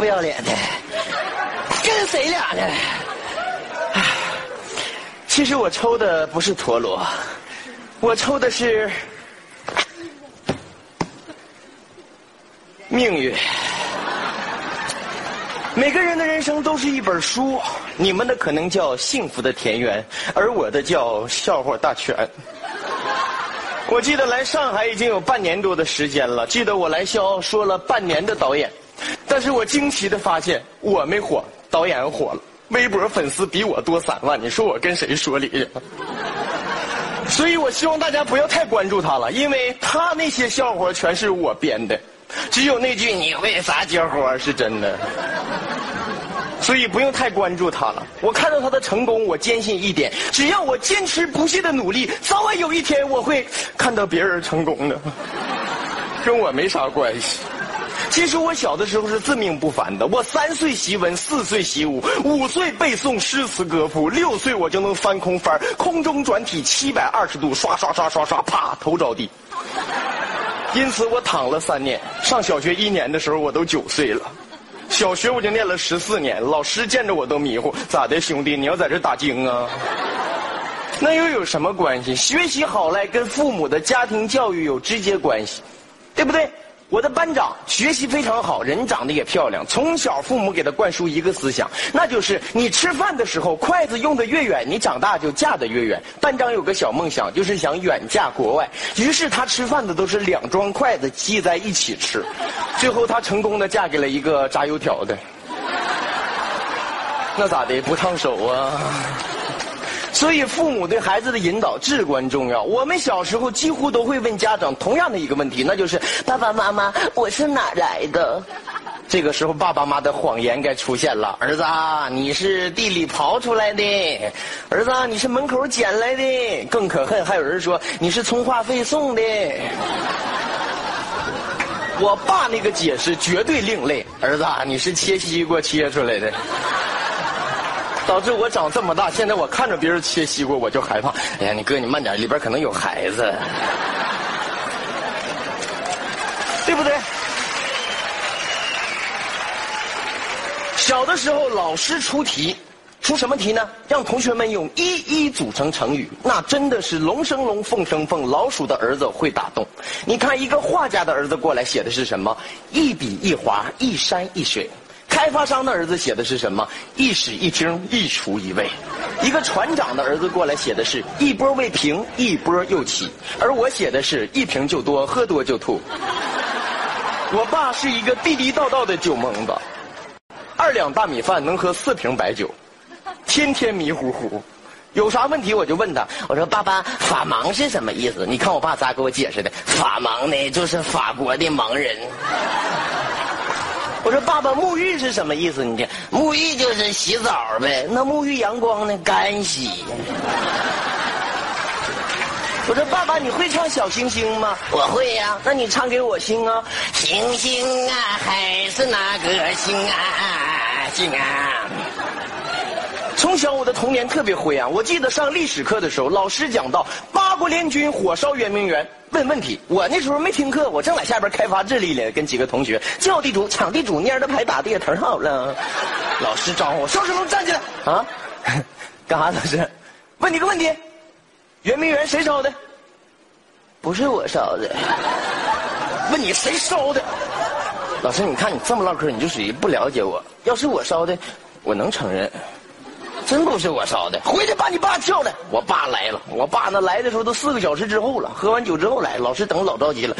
不要脸的，跟谁俩呢？其实我抽的不是陀螺，我抽的是命运。每个人的人生都是一本书，你们的可能叫幸福的田园，而我的叫笑话大全。我记得来上海已经有半年多的时间了，记得我来笑说了半年的导演，但是我惊奇的发现我没火，导演火了。微博粉丝比我多三万，你说我跟谁说理去？所以我希望大家不要太关注他了，因为他那些笑话全是我编的，只有那句“你为啥结婚”是真的。所以不用太关注他了。我看到他的成功，我坚信一点：只要我坚持不懈的努力，早晚有一天我会看到别人成功的，跟我没啥关系。其实我小的时候是自命不凡的，我三岁习文，四岁习武，五岁背诵诗词歌赋，六岁我就能翻空翻，空中转体七百二十度，刷刷刷刷刷，啪，头着地。因此我躺了三年。上小学一年的时候，我都九岁了。小学我就念了十四年，老师见着我都迷糊，咋的，兄弟，你要在这打经啊？那又有什么关系？学习好赖跟父母的家庭教育有直接关系，对不对？我的班长学习非常好，人长得也漂亮。从小父母给他灌输一个思想，那就是你吃饭的时候筷子用的越远，你长大就嫁得越远。班长有个小梦想，就是想远嫁国外。于是他吃饭的都是两双筷子系在一起吃，最后他成功的嫁给了一个炸油条的。那咋的？不烫手啊？所以，父母对孩子的引导至关重要。我们小时候几乎都会问家长同样的一个问题，那就是“爸爸妈妈，我是哪来的？”这个时候，爸爸妈妈的谎言该出现了：“儿子，你是地里刨出来的；儿子，你是门口捡来的。”更可恨，还有人说你是充话费送的。我爸那个解释绝对另类：“儿子，你是切西瓜切出来的。”导致我长这么大，现在我看着别人切西瓜，我就害怕。哎呀，你哥，你慢点，里边可能有孩子，对不对？小的时候，老师出题，出什么题呢？让同学们用一一组成成语，那真的是龙生龙，凤生凤，老鼠的儿子会打洞。你看，一个画家的儿子过来写的是什么？一笔一划，一山一水。开发商的儿子写的是什么？一室一厅，一厨一卫。一个船长的儿子过来写的是一波未平，一波又起。而我写的是一瓶就多，喝多就吐。我爸是一个地地道道的酒蒙子，二两大米饭能喝四瓶白酒，天天迷糊糊。有啥问题我就问他，我说爸爸，法盲是什么意思？你看我爸咋给我解释的？法盲呢，就是法国的盲人。我说爸爸，沐浴是什么意思？你这，沐浴就是洗澡呗。那沐浴阳光呢？干洗。我说爸爸，你会唱小星星吗？我会呀。那你唱给我听啊。星星啊，还是那个星啊，星啊。从小我的童年特别灰暗。我记得上历史课的时候，老师讲到八国联军火烧圆明园，问问题。我那时候没听课，我正在下边开发智力呢，跟几个同学叫地主抢地主，蔫的牌打的也忒好了。老师招呼我，邵世龙站起来啊，干啥？老师，问你个问题，圆明园谁烧的？不是我烧的。问你谁烧的？老师，你看你这么唠嗑，你就属于不了解我。要是我烧的，我能承认。真不是我烧的，回去把你爸叫来。我爸来了，我爸那来的时候都四个小时之后了，喝完酒之后来，老师等老着急了。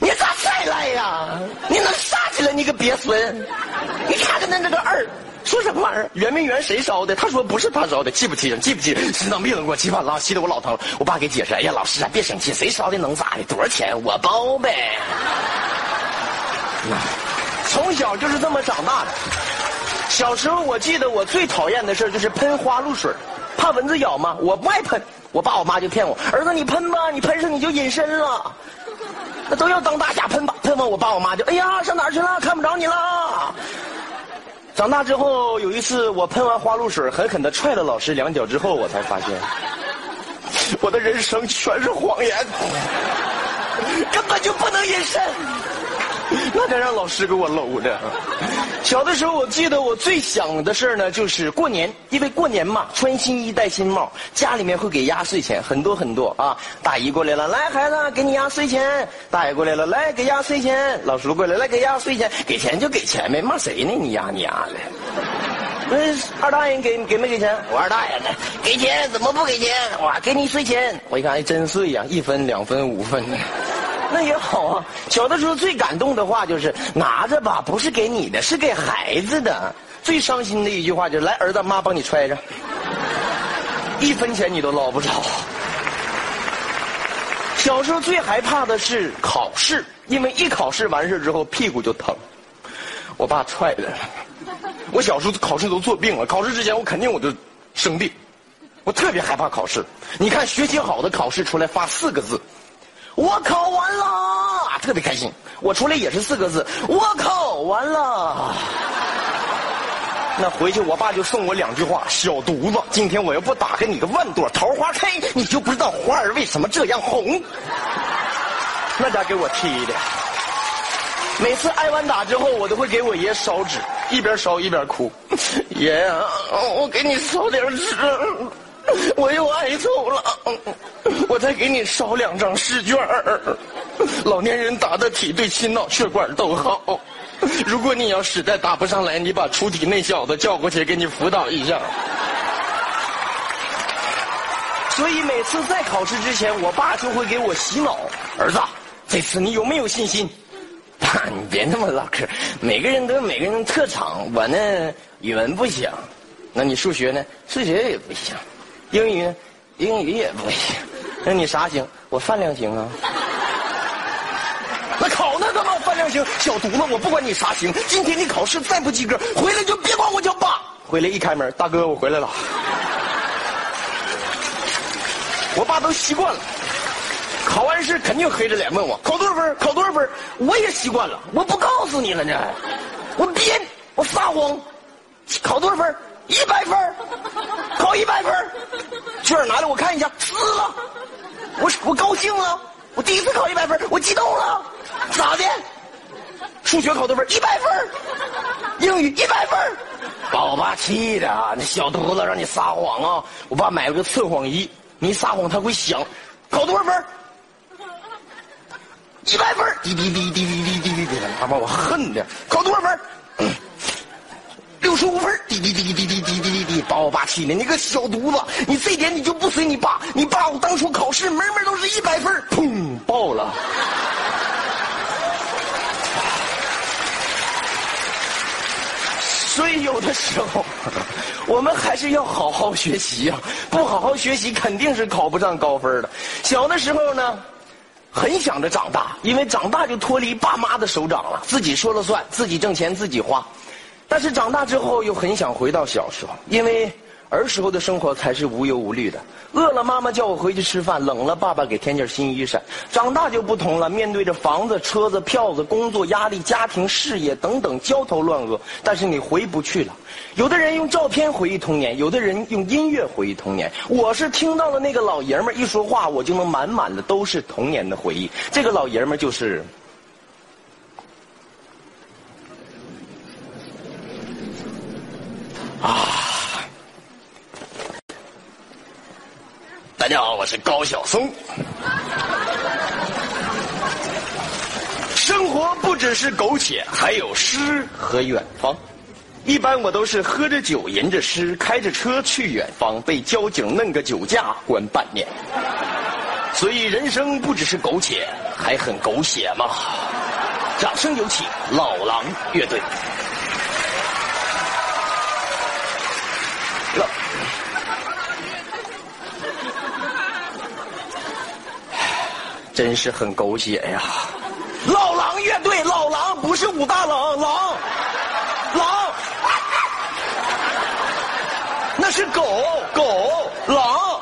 你咋才来呀？你能啥去了？你个鳖孙！你看看那这个二，说什么玩意儿？圆明园谁烧的？他说不是他烧的，气不气人？气不气人？心脏病都给我气犯了，气得我老疼。我爸给解释，哎呀，老师啊，别生气，谁烧的能咋的？多少钱？我包呗。从小就是这么长大的。小时候，我记得我最讨厌的事就是喷花露水，怕蚊子咬吗？我不爱喷，我爸我妈就骗我，儿子你喷吧，你喷上你就隐身了。那都要当大侠喷吧，喷完我爸我妈就哎呀上哪儿去了？看不着你了。长大之后有一次我喷完花露水，狠狠的踹了老师两脚之后，我才发现，我的人生全是谎言，根本就不能隐身。那得让老师给我搂着。小的时候，我记得我最想的事儿呢，就是过年，因为过年嘛，穿新衣戴新帽，家里面会给压岁钱，很多很多啊。大姨过来了，来孩子，给你压岁钱；大爷过来了，来给压岁钱；老叔过来，来给压岁钱。给钱就给钱呗，骂谁呢？你压你压的。那二大爷给给没给钱？我二大爷呢？给钱怎么不给钱？哇，给你碎钱。我一看还真碎呀，一分、两分、五分。那也好啊。小的时候最感动的话就是拿着吧，不是给你的，是给孩子的。最伤心的一句话就是来，儿子，妈帮你揣着，一分钱你都捞不着。小时候最害怕的是考试，因为一考试完事之后屁股就疼。我爸踹的。我小时候考试都做病了，考试之前我肯定我就生病。我特别害怕考试。你看学习好的考试出来发四个字。我考完了，特别开心。我出来也是四个字，我考完了。那回去我爸就送我两句话：小犊子，今天我要不打开你个万朵桃花开，你就不知道花儿为什么这样红。那家给我踢的。每次挨完打之后，我都会给我爷烧纸，一边烧一边哭。爷呀，我给你烧点纸。我又挨揍了，我再给你烧两张试卷老年人打的题对心脑血管都好。如果你要实在答不上来，你把出题那小子叫过去给你辅导一下。所以每次在考试之前，我爸就会给我洗脑：儿子，这次你有没有信心？爸，你别那么唠嗑。每个人都有每个人的特长，我呢语文不行，那你数学呢？数学也不行。英语，英语也不行。那你啥行？我饭量行啊。那考那个嘛，饭量行。小犊子，我不管你啥行。今天你考试再不及格，回来就别管我叫爸。回来一开门，大哥，我回来了。我爸都习惯了，考完试肯定黑着脸问我考多少分，考多少分。我也习惯了，我不告诉你了呢。我编，我撒谎，考多少分？一百分考一百分卷拿来我看一下，撕了。我我高兴了，我第一次考一百分我激动了。咋的？数学考多分一百分英语一百分把我爸气的啊，那小犊子让你撒谎啊！我爸买了个测谎仪，你撒谎他会响。考多少分一百分滴滴滴滴滴滴滴滴，他把我恨的。考多少分六十五分滴滴滴滴滴滴滴滴滴，把我爸气的，你个小犊子！你这点你就不随你爸？你爸我当初考试门门都是一百分砰爆了。所以有的时候，我们还是要好好学习呀！不好好学习，肯定是考不上高分的。小的时候呢，很想着长大，因为长大就脱离爸妈的手掌了，自己说了算，自己挣钱自己花。但是长大之后又很想回到小时候，因为儿时候的生活才是无忧无虑的。饿了妈妈叫我回去吃饭，冷了爸爸给添件新衣裳。长大就不同了，面对着房子、车子、票子、工作压力、家庭、事业等等焦头烂额，但是你回不去了。有的人用照片回忆童年，有的人用音乐回忆童年。我是听到了那个老爷们儿一说话，我就能满满的都是童年的回忆。这个老爷们儿就是。大家好，我是高晓松。生活不只是苟且，还有诗和远方。一般我都是喝着酒，吟着诗，开着车去远方，被交警弄个酒驾关半年。所以人生不只是苟且，还很狗血嘛！掌声有请老狼乐队。真是很狗血呀！老狼乐队，老狼不是武大郎，狼，狼，那是狗狗狼。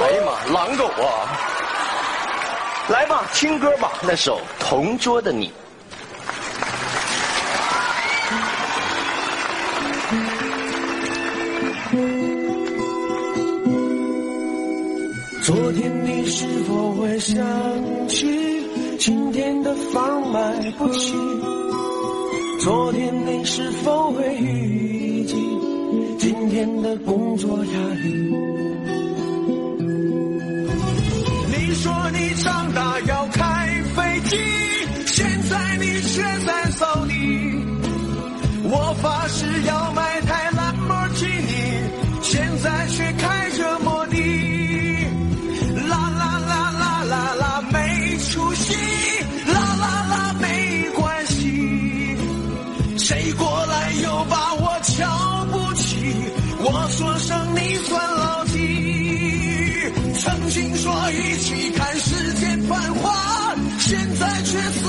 哎呀妈，狼狗啊！来吧，听歌吧，那首《同桌的你》。昨天你是否会想起今天的房买不起，昨天你是否会预计今天的工作压力？你说你长大要开飞机，现在你却在扫地。我发誓曾经说一起看世间繁华，现在却。